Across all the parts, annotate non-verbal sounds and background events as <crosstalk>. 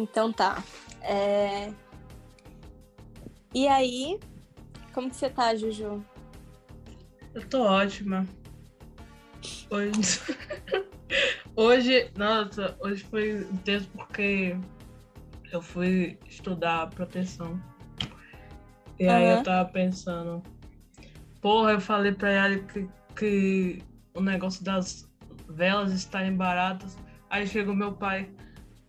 Então tá. É... E aí, como que você tá, Juju? Eu tô ótima. Hoje. <laughs> hoje, nossa, hoje foi intenso porque eu fui estudar proteção. E aí eu tava pensando, porra, eu falei pra ela que, que o negócio das velas estarem baratas. Aí chegou meu pai.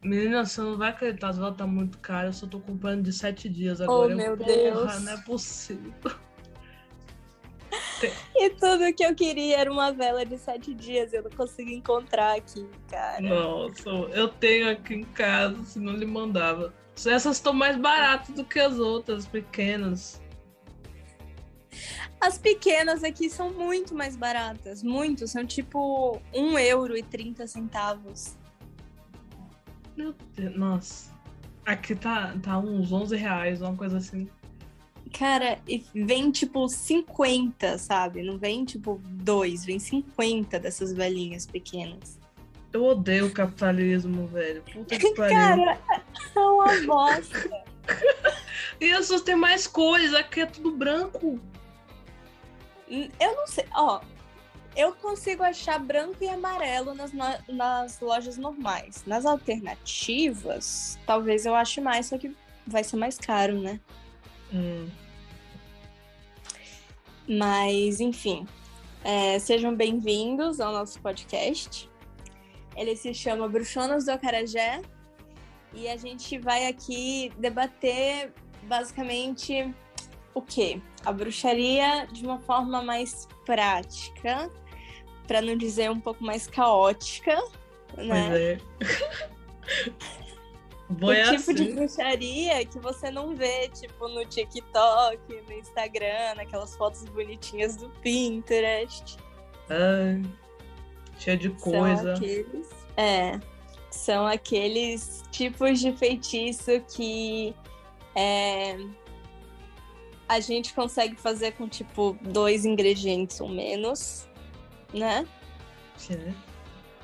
Menina, você não vai acreditar, as velas tá muito caras, eu só tô comprando de sete dias Oh, agora. Eu, meu porra, Deus. não é possível. <laughs> E tudo que eu queria era uma vela de sete dias. Eu não consigo encontrar aqui, cara. Nossa, eu tenho aqui em casa, se não lhe mandava. Essas estão mais baratas do que as outras, pequenas. As pequenas aqui são muito mais baratas. Muito. São tipo um euro e 30 centavos. Meu Deus, nossa. Aqui tá, tá uns 11 reais, uma coisa assim. Cara, e vem tipo 50, sabe? Não vem tipo dois, vem 50 dessas velhinhas pequenas. Eu odeio o capitalismo, velho. Puta que <laughs> pariu. Cara, é uma bosta. <laughs> E as pessoas têm mais cores, aqui é tudo branco. Eu não sei, ó. Eu consigo achar branco e amarelo nas, nas lojas normais. Nas alternativas, talvez eu ache mais, só que vai ser mais caro, né? Hum. Mas, enfim. é, sejam bem-vindos ao nosso podcast. Ele se chama Bruxonas do Acarajé. E a gente vai aqui debater basicamente o quê? A bruxaria de uma forma mais prática, para não dizer um pouco mais caótica, né? Pois é. <laughs> O Boi é tipo de assim. bruxaria que você não vê, tipo, no TikTok, no Instagram, naquelas fotos bonitinhas do Pinterest. Ai, cheio de São coisa. aqueles. É. São aqueles tipos de feitiço que é, a gente consegue fazer com, tipo, dois ingredientes ou menos, né? Sim.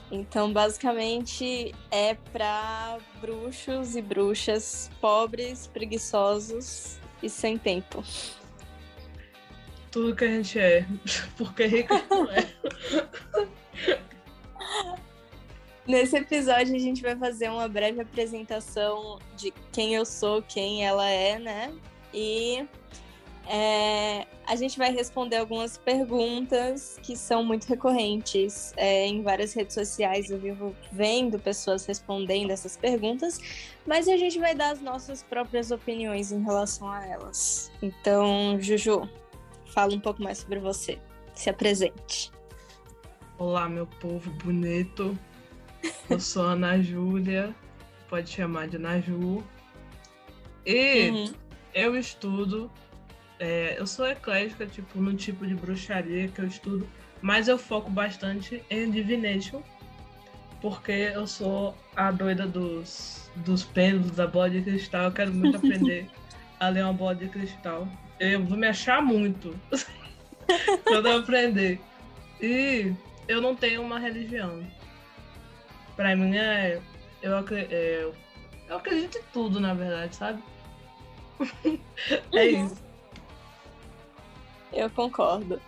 Então, basicamente, é para bruxos e bruxas pobres, preguiçosos e sem tempo. Tudo que a gente é. <laughs> Porque rica não é. <laughs> Nesse episódio, a gente vai fazer uma breve apresentação de quem eu sou, quem ela é, né? E é, a gente vai responder algumas perguntas que são muito recorrentes é, em várias redes sociais. Eu vivo vendo pessoas respondendo essas perguntas, mas a gente vai dar as nossas próprias opiniões em relação a elas. Então, Juju, fala um pouco mais sobre você. Se apresente. Olá, meu povo bonito. Eu sou a Ana Júlia. Pode chamar de Naju. E Uhum. eu estudo. É, eu sou eclética, tipo, no tipo de bruxaria que eu estudo, mas eu foco bastante em divination, porque eu sou a doida dos, dos pêndulos, da bola de cristal. Eu quero muito aprender <laughs> a ler uma bola de cristal. Eu vou me achar muito <laughs> quando eu aprender. E eu não tenho uma religião. Pra mim é. Eu, acre- é, eu, eu acredito em tudo, na verdade, sabe? <laughs> é Uhum. isso. Eu concordo.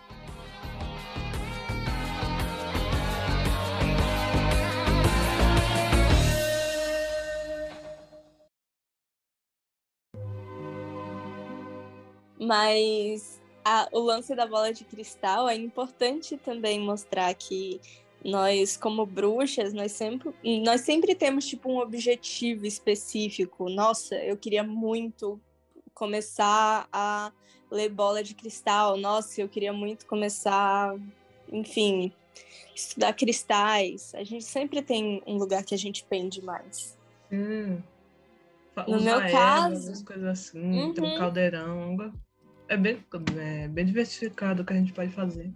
Mas a- o lance da bola de cristal é importante também mostrar que nós, como bruxas, nós sempre, nós sempre temos tipo um objetivo específico. Nossa, eu queria muito começar a ler bola de cristal. Nossa, eu queria muito começar, enfim, estudar cristais. A gente sempre tem um lugar que a gente pende mais. Fa- No meu ervas, caso- as coisas assim, ter um Uhum. caldeirão. É bem, é bem diversificado o que a gente pode fazer.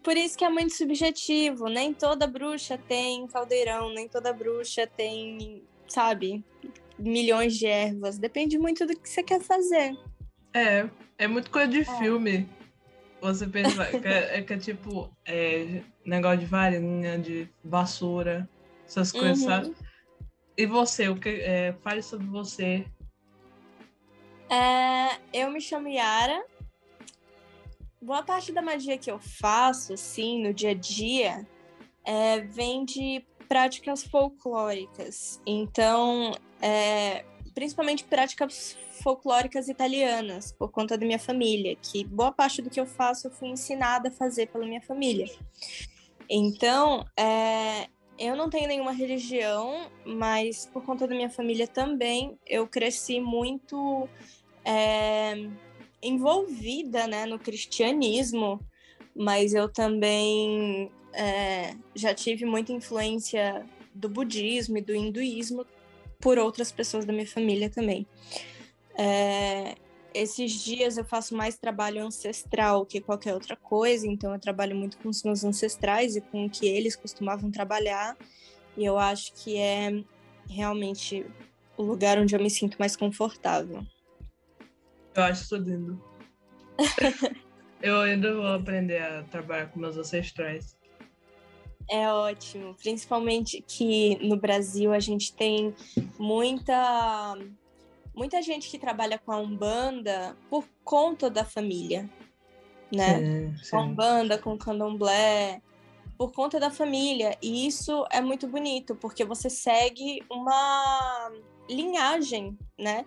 Por isso que é muito subjetivo. Nem toda bruxa tem caldeirão, nem toda bruxa tem, sabe, milhões de ervas. Depende muito do que você quer fazer. É, é muito coisa de É. filme. Você pensa que é, é que é tipo é, negócio de varinha, de vassoura, essas coisas, Uhum. sabe? E você, o que é, fale sobre você. É, eu me chamo Yara. Boa parte da magia que eu faço, assim, no dia a dia, é, vem de práticas folclóricas. Então, é, principalmente práticas folclóricas italianas, por conta da minha família, que boa parte do que eu faço eu fui ensinada a fazer pela minha família. Então, é, eu não tenho nenhuma religião, mas por conta da minha família também, eu cresci muito é, envolvida né, no cristianismo, mas eu também é, já tive muita influência do budismo e do hinduísmo por outras pessoas da minha família também. É, esses dias eu faço mais trabalho ancestral que qualquer outra coisa, então eu trabalho muito com os meus ancestrais e com o que eles costumavam trabalhar, e eu acho que é realmente o lugar onde eu me sinto mais confortável. Eu acho isso lindo. <laughs> eu ainda vou aprender a trabalhar com meus ancestrais. É ótimo, principalmente que no Brasil a gente tem muita muita gente que trabalha com a Umbanda por conta da família, né? Sim. Com a Umbanda, com o Candomblé, por conta da família. E isso é muito bonito, porque você segue uma linhagem, né?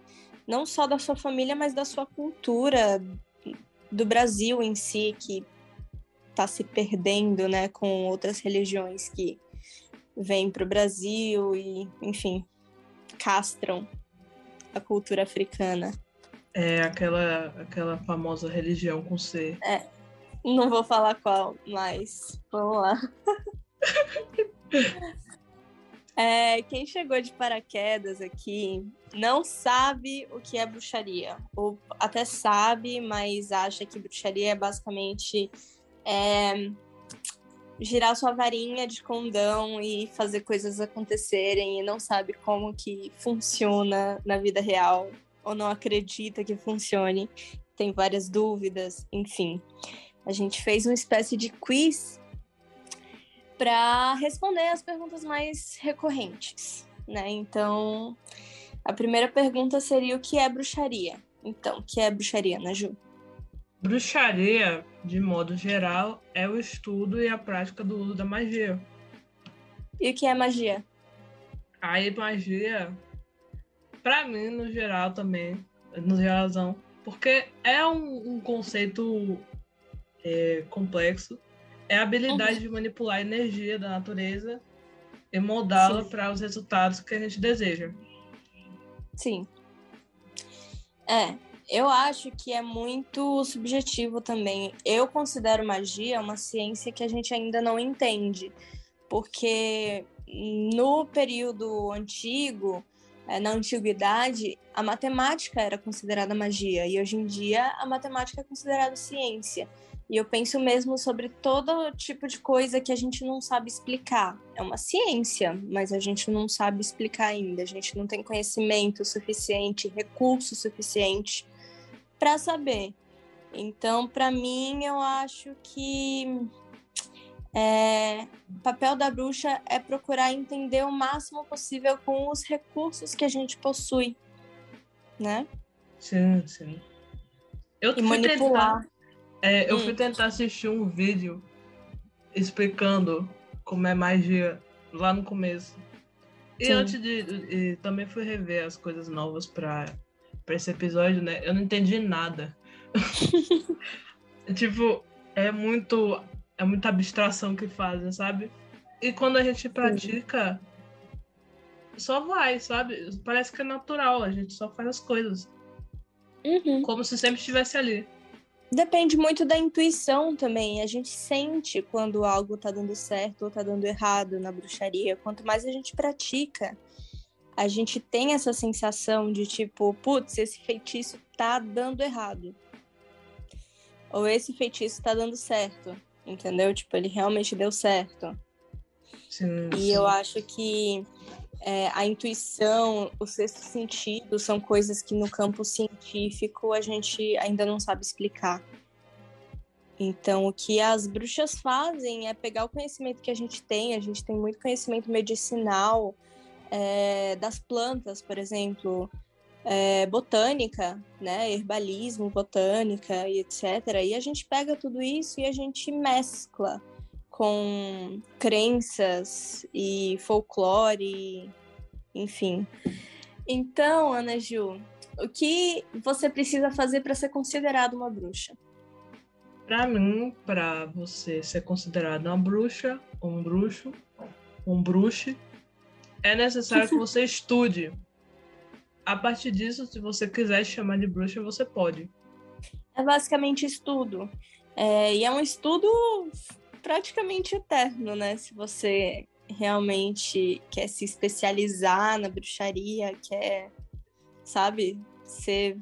Não só da sua família, mas da sua cultura, do Brasil em si, que está se perdendo, né, com outras religiões que vêm para o Brasil e, enfim, castram a cultura africana. É aquela, aquela famosa religião com C. É. Não vou falar qual, mas vamos lá. <laughs> é, quem chegou de paraquedas aqui não sabe o que é bruxaria. Ou até sabe, mas acha que bruxaria é basicamente é, girar sua varinha de condão e fazer coisas acontecerem e não sabe como que funciona na vida real ou não acredita que funcione, tem várias dúvidas, enfim. A gente fez uma espécie de quiz para responder as perguntas mais recorrentes, né? Então, a primeira pergunta seria o que é bruxaria? Então, o que é bruxaria, Naju? Bruxaria, de modo geral, é o estudo e a prática do uso da magia. E o que é magia? A magia, para mim, no geral também, no geralzão, porque é um, um conceito é, complexo, é a habilidade uhum. de manipular a energia da natureza e moldá-la para os resultados que a gente deseja. Sim. É, eu acho que é muito subjetivo também. Eu considero magia uma ciência que a gente ainda não entende, porque no período antigo, é, na antiguidade, a matemática era considerada magia e hoje em dia a matemática é considerada ciência. E eu penso mesmo sobre todo tipo de coisa que a gente não sabe explicar. É uma ciência, mas a gente não sabe explicar ainda. A gente não tem conhecimento suficiente, recurso suficiente para saber. Então, para mim, eu acho que é, o papel da bruxa é procurar entender o máximo possível com os recursos que a gente possui, né? Sim, sim. Eu e manipular. Tentar, é, eu hum. fui tentar assistir um vídeo explicando como é magia lá no começo. E sim. antes de. E também fui rever as coisas novas para pra esse episódio, né? Eu não entendi nada. <laughs> tipo, é muito. É muita abstração que fazem, sabe? E quando a gente pratica, só vai, sabe? Parece que é natural, a gente só faz as coisas. Uhum. Como se sempre estivesse ali. Depende muito da intuição também. A gente sente quando algo tá dando certo ou tá dando errado na bruxaria. Quanto mais a gente pratica, a gente tem essa sensação de tipo, putz, esse feitiço tá dando errado. Ou esse feitiço tá dando certo. Entendeu? Tipo, ele realmente deu certo. Sim, e sim. eu acho que é, a intuição, o sexto sentido são coisas que no campo científico a gente ainda não sabe explicar. Então, o que as bruxas fazem é pegar o conhecimento que a gente tem, a gente tem muito conhecimento medicinal, é, das plantas, por exemplo, é, botânica, né, herbalismo, botânica e etc. E a gente pega tudo isso e a gente mescla com crenças e folclore, enfim. Então, Ana Ju, o que você precisa fazer para ser considerada uma bruxa? Para mim, para você ser considerada uma bruxa, um bruxo, um bruxe, é necessário que você estude. A partir disso, se você quiser chamar de bruxa, você pode. É basicamente estudo. É, e é um estudo praticamente eterno, né? Se você realmente quer se especializar na bruxaria, quer, sabe, ser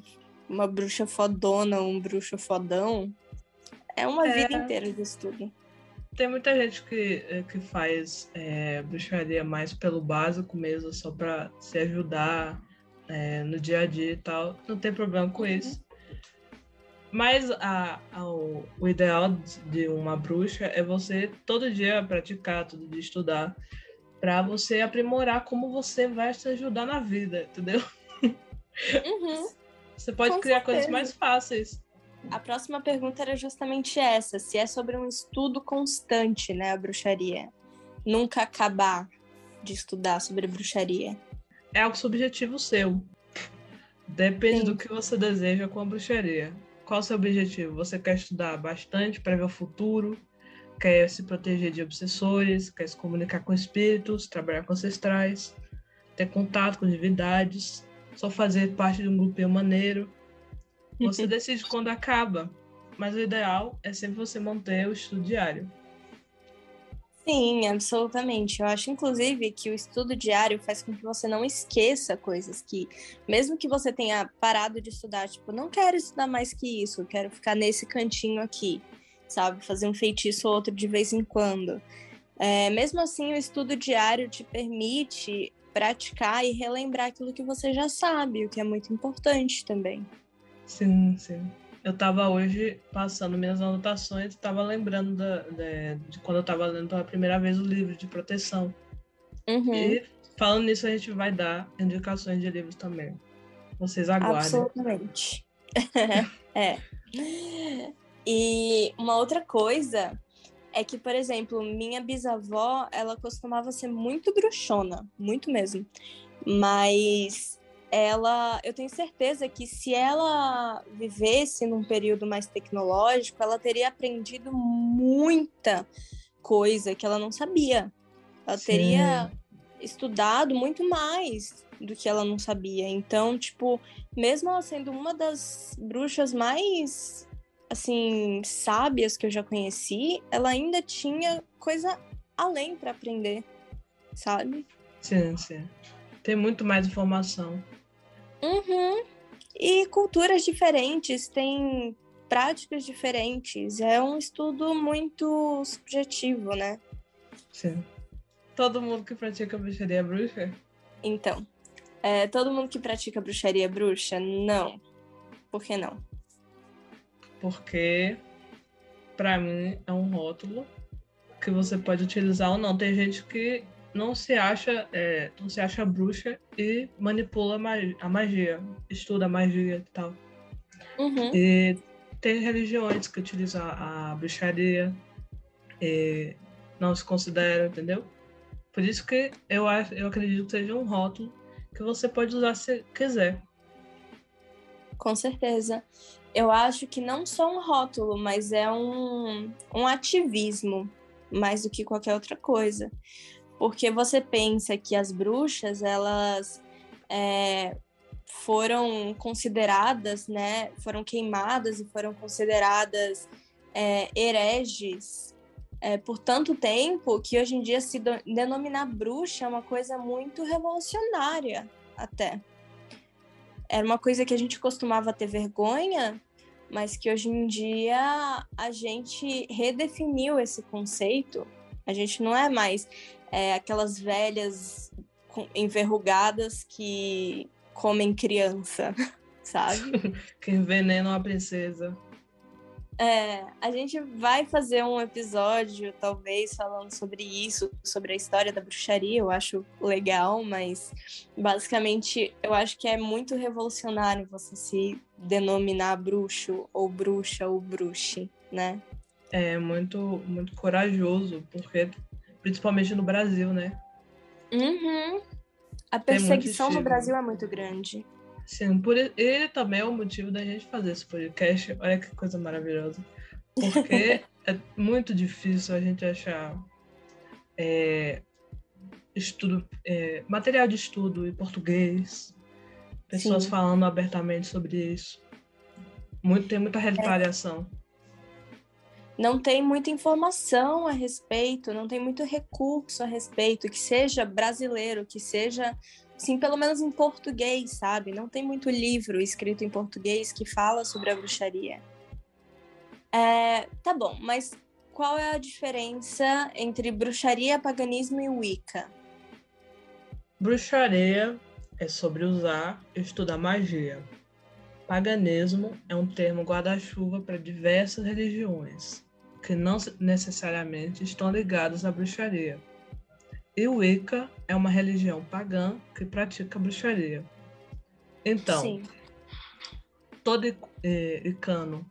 uma bruxa fodona, um bruxo fodão, é uma é... vida inteira de estudo. Tem muita gente que, eh, que faz é, bruxaria mais pelo básico mesmo, só para se ajudar é, no dia a dia e tal. Não tem problema com uhum. isso. Mas a, a, o, o, ideal de uma bruxa é você todo dia praticar, todo dia estudar, para você aprimorar como você vai se ajudar na vida, entendeu? Uhum. <laughs> Você pode Com criar certeza. coisas mais fáceis. A próxima pergunta era justamente essa: se é sobre um estudo constante, né, a bruxaria. Nunca acabar de estudar sobre bruxaria. É algo subjetivo seu. Depende Sim. do que você deseja com a bruxaria. Qual o seu objetivo? Você quer estudar bastante para ver o futuro? Quer se proteger de obsessores? Quer se comunicar com espíritos? Trabalhar com ancestrais? Ter contato com divindades? Só fazer parte de um grupinho maneiro? Você decide quando acaba, mas o ideal é sempre você manter o estudo diário. Sim, absolutamente. Eu acho, inclusive, que o estudo diário faz com que você não esqueça coisas que, mesmo que você tenha parado de estudar, tipo, não quero estudar mais que isso, quero ficar nesse cantinho aqui, sabe? Fazer um feitiço ou outro de vez em quando. É, mesmo assim, o estudo diário te permite praticar e relembrar aquilo que você já sabe, o que é muito importante também. Sim, sim. Eu estava hoje passando minhas anotações, estava lembrando da, de, de, quando eu estava lendo pela primeira vez o livro de proteção. Uhum. E falando nisso, a gente vai dar indicações de livros também. Vocês aguardem. Absolutamente. <laughs> é. E uma outra coisa é que, por exemplo, minha bisavó, ela costumava ser muito bruxona, muito mesmo. Mas ela, eu tenho certeza que se ela vivesse num período mais tecnológico, ela teria aprendido muita coisa que ela não sabia. Ela Sim. teria estudado muito mais do que ela não sabia. Então, tipo, mesmo ela sendo uma das bruxas mais assim sábias que eu já conheci, ela ainda tinha coisa além para aprender, sabe? Sim, sim. Tem muito mais informação. Uhum. E culturas diferentes, têm práticas diferentes. É um estudo muito subjetivo, né? Sim. Todo mundo que pratica bruxaria é bruxa? Então, é, todo mundo que pratica bruxaria é bruxa? Não. Por que não? Porque, para mim, é um rótulo que você pode utilizar ou não. Tem gente que não se acha é, não se acha bruxa e manipula a magia, estuda a magia e tal. Uhum. E tem religiões que utilizam a bruxaria e não se consideram, entendeu? Por isso que eu acho, eu acredito que seja um rótulo que você pode usar se quiser. Com certeza. Eu acho que não só um rótulo, mas é um, um ativismo mais do que qualquer outra coisa porque você pensa que as bruxas elas é, foram consideradas, né, foram queimadas e foram consideradas é, hereges é, por tanto tempo que hoje em dia se denominar bruxa é uma coisa muito revolucionária até. Era uma coisa que a gente costumava ter vergonha, mas que hoje em dia a gente redefiniu esse conceito. A gente não é mais é, aquelas velhas enverrugadas que comem criança, <laughs> sabe? <laughs> que envenenam a princesa. É, a gente vai fazer um episódio, talvez, falando sobre isso, sobre a história da bruxaria. Eu acho legal, mas basicamente eu acho que é muito revolucionário você se denominar bruxo, ou bruxa, ou bruxe, né? É muito, muito corajoso, porque principalmente no Brasil, né? Uhum. A perseguição no Brasil é muito grande. Sim, por ele também é o motivo da gente fazer esse podcast. Olha que coisa maravilhosa. Porque <laughs> é muito difícil a gente achar é, estudo, é, material de estudo em português, pessoas Sim. falando abertamente sobre isso. Muito, tem muita retaliação. Não tem muita informação a respeito, não tem muito recurso a respeito, que seja brasileiro, que seja Sim, pelo menos em português, sabe? Não tem muito livro escrito em português que fala sobre a bruxaria. É, tá bom, mas qual é a diferença entre bruxaria, paganismo e Wicca? Bruxaria é sobre usar e estudar magia. Paganismo é um termo guarda-chuva para diversas religiões, que não necessariamente estão ligadas à bruxaria. E o Wicca é uma religião pagã que pratica bruxaria. Então, Sim. todo é, Wicano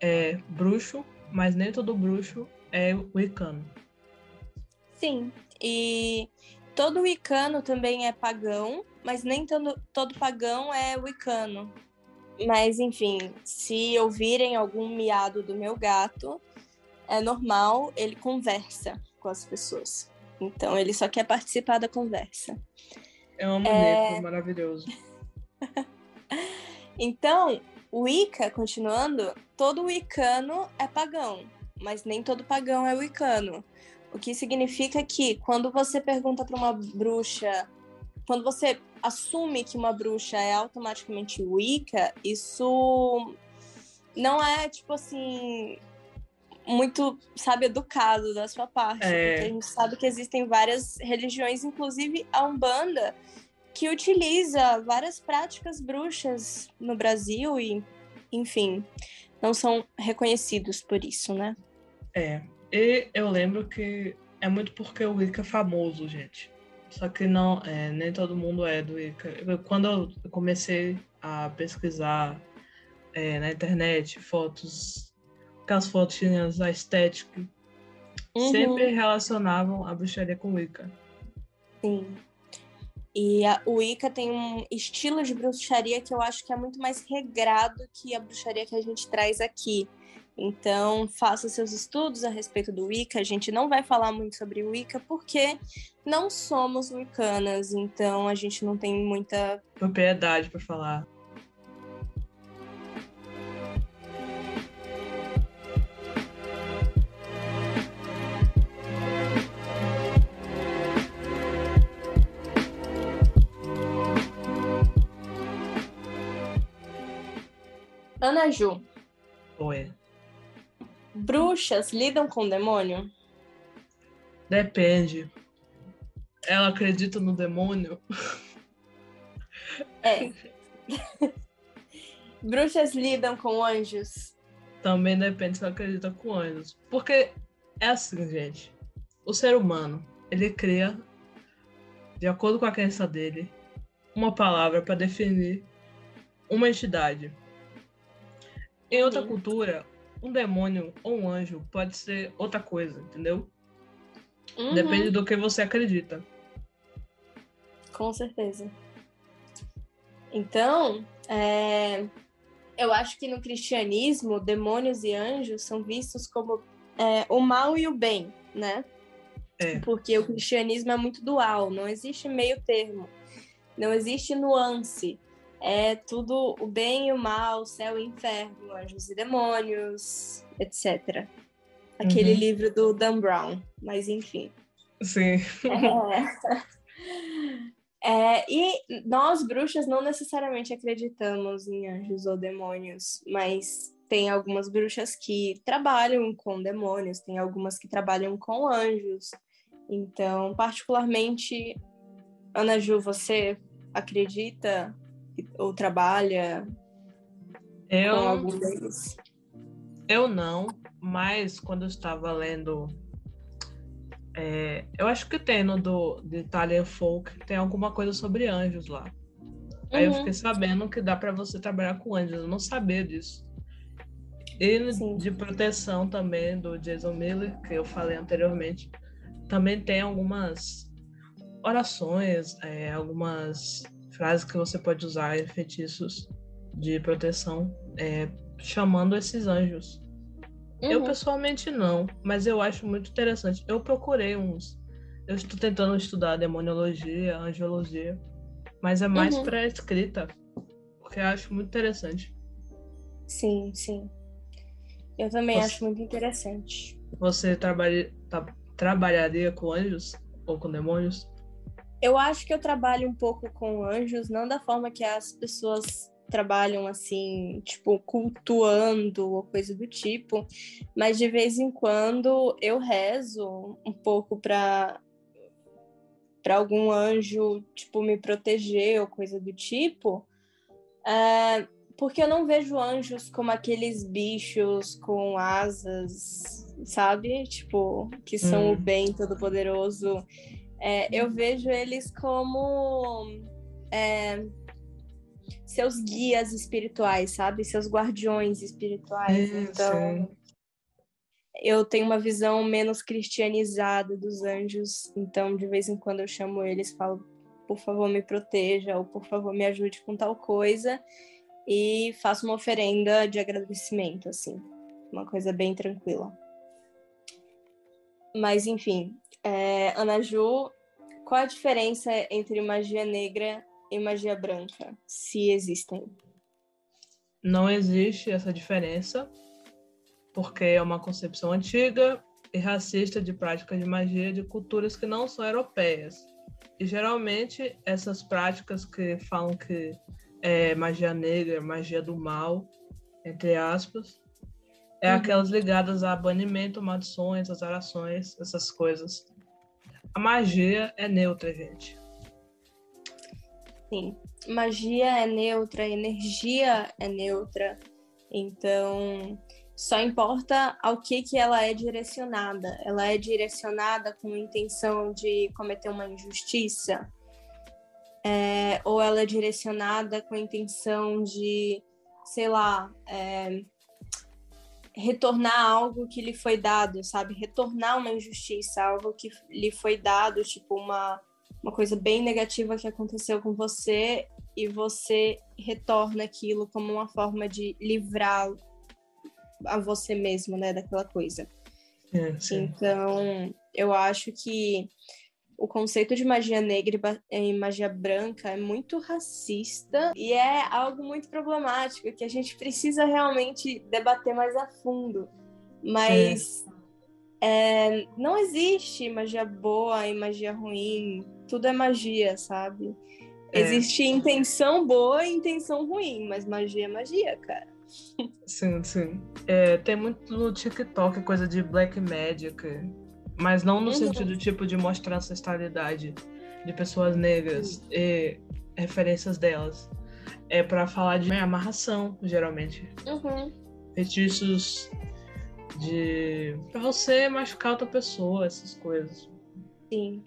é bruxo, mas nem todo bruxo é Wicano. Sim, e todo Wicano também é pagão, mas nem todo, todo pagão é Wicano. Mas, enfim, se ouvirem algum miado do meu gato, é normal, ele conversa com as pessoas. Então ele só quer participar da conversa. É um é... maravilhoso. <laughs> então, o Wicca, continuando, todo wicano é pagão, mas nem todo pagão é wicano. O que significa que quando você pergunta para uma bruxa, quando você assume que uma bruxa é automaticamente Wicca, isso não é tipo assim muito, sabe, educado da sua parte. É. Porque a gente sabe que existem várias religiões, inclusive a Umbanda, que utiliza várias práticas bruxas no Brasil e, enfim, não são reconhecidos por isso, né? É. E eu lembro que é muito porque o Wicca é famoso, gente. Só que não, é, nem todo mundo é do Wicca. Quando eu comecei a pesquisar é, na internet fotos aquelas fotinhas, a estética, uhum. sempre relacionavam a bruxaria com Wicca. Sim. E a, o Wicca tem um estilo de bruxaria que eu acho que é muito mais regrado que a bruxaria que a gente traz aqui. Então, faça seus estudos a respeito do Wicca. A gente não vai falar muito sobre o Wicca porque não somos wiccanas, então a gente não tem muita propriedade para falar. Ana Ju. Oi. Bruxas lidam com demônio? Depende. Ela acredita no demônio? É. <laughs> Bruxas lidam com anjos? Também depende se ela acredita com anjos. Porque é assim, gente. O ser humano, ele cria, de acordo com a crença dele, uma palavra para definir uma entidade. Em outra Sim. cultura, um demônio ou um anjo pode ser outra coisa, entendeu? Uhum. Depende do que você acredita. Com certeza. Então, é... eu acho que no cristianismo, demônios e anjos são vistos como é, o mal e o bem, né? É. Porque o cristianismo é muito dual, não existe meio termo, não existe nuance é tudo o bem e o mal, céu e inferno, anjos e demônios, etc. Aquele uhum. livro do Dan Brown, mas enfim. Sim. É... <laughs> é, e nós, bruxas, não necessariamente acreditamos em anjos ou demônios, mas tem algumas bruxas que trabalham com demônios, tem algumas que trabalham com anjos. Então, particularmente, Ana Ju, você acredita ou trabalha eu, com algum deles? Eu não, mas quando eu estava lendo. É, eu acho que tem no do, de Italian Folk, tem alguma coisa sobre anjos lá. Aí eu Uhum. fiquei sabendo que dá para você trabalhar com anjos. Eu não sabia disso. E Sim. de proteção também do Jason Miller, que eu falei anteriormente, também tem algumas orações, é, algumas frases que você pode usar em feitiços de proteção, é, chamando esses anjos. Eu Uhum. pessoalmente não, mas eu acho muito interessante. Eu procurei uns. Eu estou tentando estudar demonologia, angiologia, mas é mais Uhum. para escrita, porque eu acho muito interessante. Sim, sim. Eu também Você- acho muito interessante. Você trabalha, tá- trabalharia com anjos ou com demônios? Eu acho que eu trabalho um pouco com anjos, não da forma que as pessoas trabalham assim, tipo, cultuando ou coisa do tipo, mas de vez em quando eu rezo um pouco para para algum anjo, tipo, me proteger ou coisa do tipo. É, porque eu não vejo anjos como aqueles bichos com asas, sabe? Tipo, que são Hum. o bem todo-poderoso. É, eu vejo eles como é, seus guias espirituais, sabe? Seus guardiões espirituais. Sim, então, eu tenho uma visão menos cristianizada dos anjos. Então, de vez em quando eu chamo eles falo, por favor, me proteja, ou por favor, me ajude com tal coisa. E faço uma oferenda de agradecimento, assim. Uma coisa bem tranquila. Mas, enfim, é, Ana Ju, qual a diferença entre magia negra e magia branca, se existem? Não existe essa diferença, porque é uma concepção antiga e racista de práticas de magia de culturas que não são europeias. E geralmente essas práticas que falam que é magia negra, magia do mal, entre aspas, é Uhum. aquelas ligadas a banimento, maldições, azarações, essas coisas. A magia é neutra, gente. Sim. Magia é neutra, energia é neutra. Então, só importa ao que, que ela é direcionada. Ela é direcionada com a intenção de cometer uma injustiça? É, ou ela é direcionada com a intenção de, sei lá, é, retornar algo que lhe foi dado, sabe? Retornar uma injustiça, algo que lhe foi dado, tipo uma, uma coisa bem negativa que aconteceu com você e você retorna aquilo como uma forma de livrar a você mesmo, né, daquela coisa. É, sim. Então, eu acho que o conceito de magia negra e ba- e magia branca é muito racista e é algo muito problemático que a gente precisa realmente debater mais a fundo. Mas é, não existe magia boa e magia ruim. Tudo é magia, sabe? É. Existe intenção boa e intenção ruim, mas magia é magia, cara. Sim, sim. É, tem muito no TikTok coisa de Black Magic, mas não no Uhum. sentido tipo de mostrar ancestralidade de pessoas negras e referências delas. É pra falar de amarração, geralmente. Uhum. Feitiços de. pra você machucar outra pessoa, essas coisas. Sim.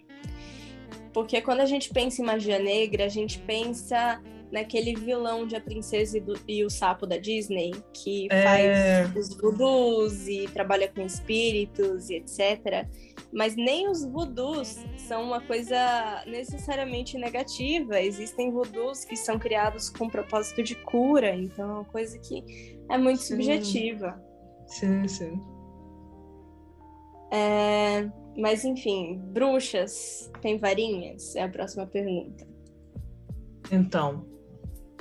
Porque quando a gente pensa em magia negra, a gente pensa naquele vilão de A Princesa e, do- e o Sapo da Disney, que É. faz os voodoos e trabalha com espíritos e etc. Mas nem os voodoos são uma coisa necessariamente negativa. Existem voodoos que são criados com propósito de cura, então é uma coisa que é muito Sim. subjetiva. Sim, sim. É, Mas enfim, bruxas têm varinhas? É a próxima pergunta. Então,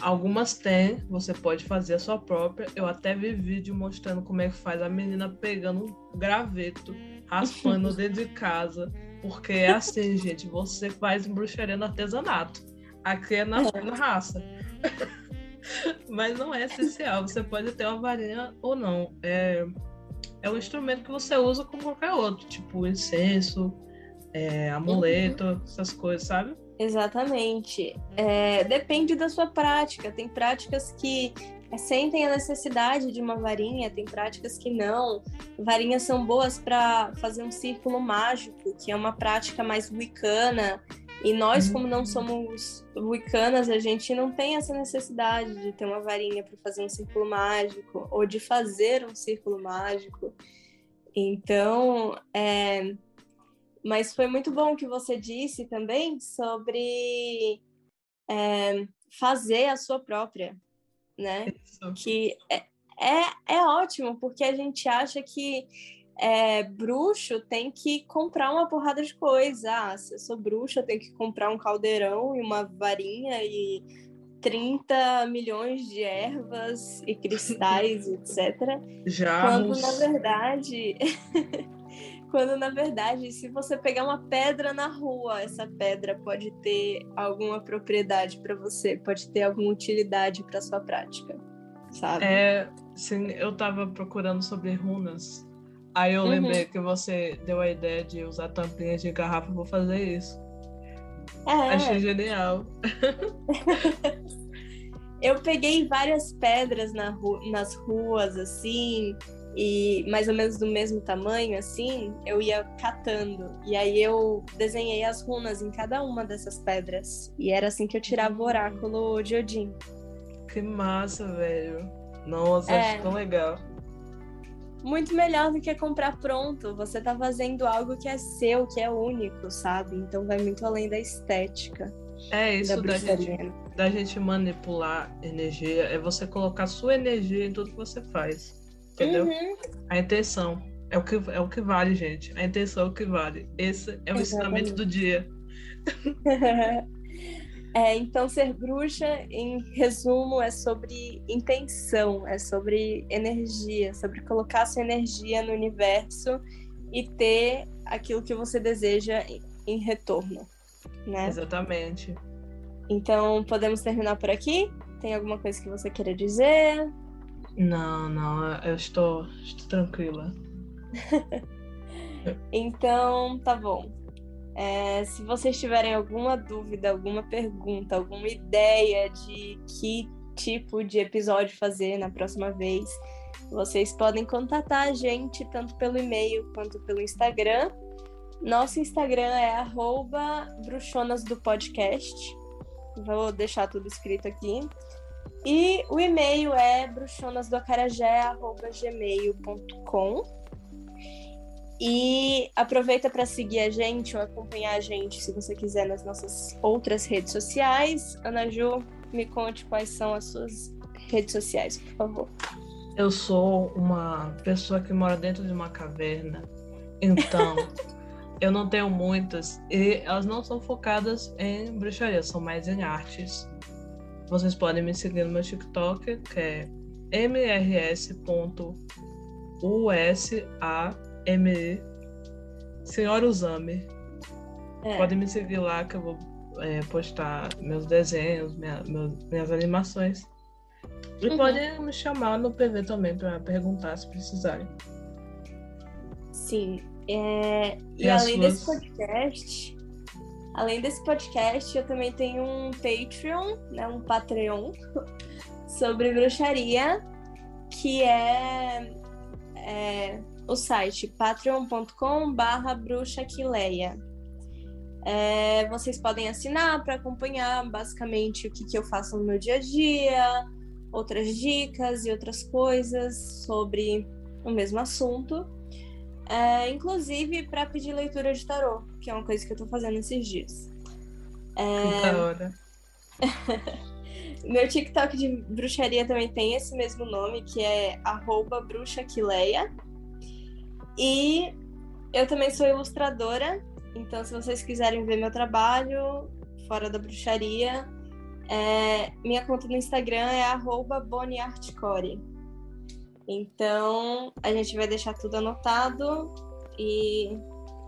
algumas tem, você pode fazer a sua própria. Eu até vi vídeo mostrando como é que faz a menina pegando um graveto, raspando <laughs> dentro de casa. Porque é assim, gente, você faz bruxaria no artesanato. Aqui é na, na raça. <laughs> Mas não é essencial. Você pode ter uma varinha ou não. É, é um instrumento que você usa como qualquer outro, tipo incenso, é, amuleto, essas coisas, sabe? Exatamente. É, depende da sua prática. Tem práticas que sentem a necessidade de uma varinha, tem práticas que não. Varinhas são boas para fazer um círculo mágico, que é uma prática mais wicana. E nós, como não somos wicanas, a gente não tem essa necessidade de ter uma varinha para fazer um círculo mágico ou de fazer um círculo mágico. Então, é... mas foi muito bom que você disse também sobre é, fazer a sua própria né? Isso. Que é, é, é ótimo, porque a gente acha que é, bruxo tem que comprar uma porrada de coisa. Ah, se eu sou bruxa, eu tenho que comprar um caldeirão e uma varinha e 30 milhões de ervas e cristais, <laughs> etc. Já. Quando na verdade. <laughs> quando na verdade, se você pegar uma pedra na rua, essa pedra pode ter alguma propriedade para você, pode ter alguma utilidade para sua prática, sabe? É, sim, eu estava procurando sobre runas. Aí eu uhum. lembrei que você deu a ideia de usar tampinhas de garrafa, vou fazer isso. É. Achei genial. <laughs> eu peguei várias pedras na ru nas ruas, assim, e mais ou menos do mesmo tamanho, assim, eu ia catando. E aí eu desenhei as runas em cada uma dessas pedras. E era assim que eu tirava o oráculo de Odin. Que massa, velho. Nossa, é. acho tão legal. Muito melhor do que comprar pronto. Você tá fazendo algo que é seu, que é único, sabe? Então vai muito além da estética. É isso da, da gente, da gente manipular energia, é você colocar sua energia em tudo que você faz. Entendeu? Uhum. A intenção é o, que, é o que vale, gente. A intenção é o que vale. Esse é o Exatamente. ensinamento do dia. <laughs> é, então, ser bruxa, em resumo, é sobre intenção, é sobre energia, sobre colocar sua energia no universo e ter aquilo que você deseja em retorno. Né? Exatamente. Então, podemos terminar por aqui? Tem alguma coisa que você queira dizer? Não, não, eu estou, estou tranquila. <laughs> então, tá bom. É, se vocês tiverem alguma dúvida, alguma pergunta, alguma ideia de que tipo de episódio fazer na próxima vez, vocês podem contatar a gente tanto pelo e-mail quanto pelo Instagram. Nosso Instagram é bruxonas do podcast. Vou deixar tudo escrito aqui. E o e-mail é bruxonasdoacarajé.gmail.com E aproveita para seguir a gente ou acompanhar a gente, se você quiser, nas nossas outras redes sociais. Ana Ju, me conte quais são as suas redes sociais, por favor. Eu sou uma pessoa que mora dentro de uma caverna, então <laughs> eu não tenho muitas e elas não são focadas em bruxaria, são mais em artes. Vocês podem me seguir no meu TikTok, que é mrs.usame. Senhora Usame. É. Podem me seguir lá que eu vou é, postar meus desenhos, minha, meus, minhas animações. E uhum. podem me chamar no PV também para perguntar se precisarem. Sim. É... E, e além suas... desse podcast, Além desse podcast, eu também tenho um Patreon, né, um Patreon, <laughs> sobre bruxaria, que é, é o site patreon.com barra bruxaquileia. É, vocês podem assinar para acompanhar basicamente o que, que eu faço no meu dia a dia, outras dicas e outras coisas sobre o mesmo assunto. É, inclusive para pedir leitura de tarô, que é uma coisa que eu tô fazendo esses dias. É... Da hora. <laughs> Meu TikTok de bruxaria também tem esse mesmo nome, que é bruxaquileia. E eu também sou ilustradora, então se vocês quiserem ver meu trabalho fora da bruxaria, é... minha conta no Instagram é boniartcore. Então, a gente vai deixar tudo anotado e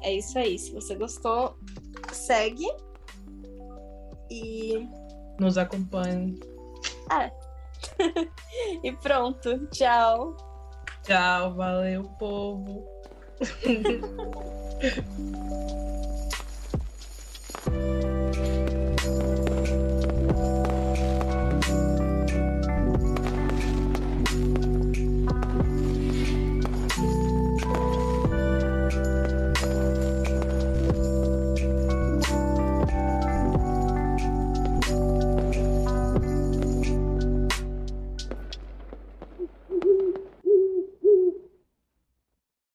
é isso aí. Se você gostou, segue e nos acompanhe. Ah. <laughs> e pronto. Tchau. Tchau, valeu, povo. <laughs>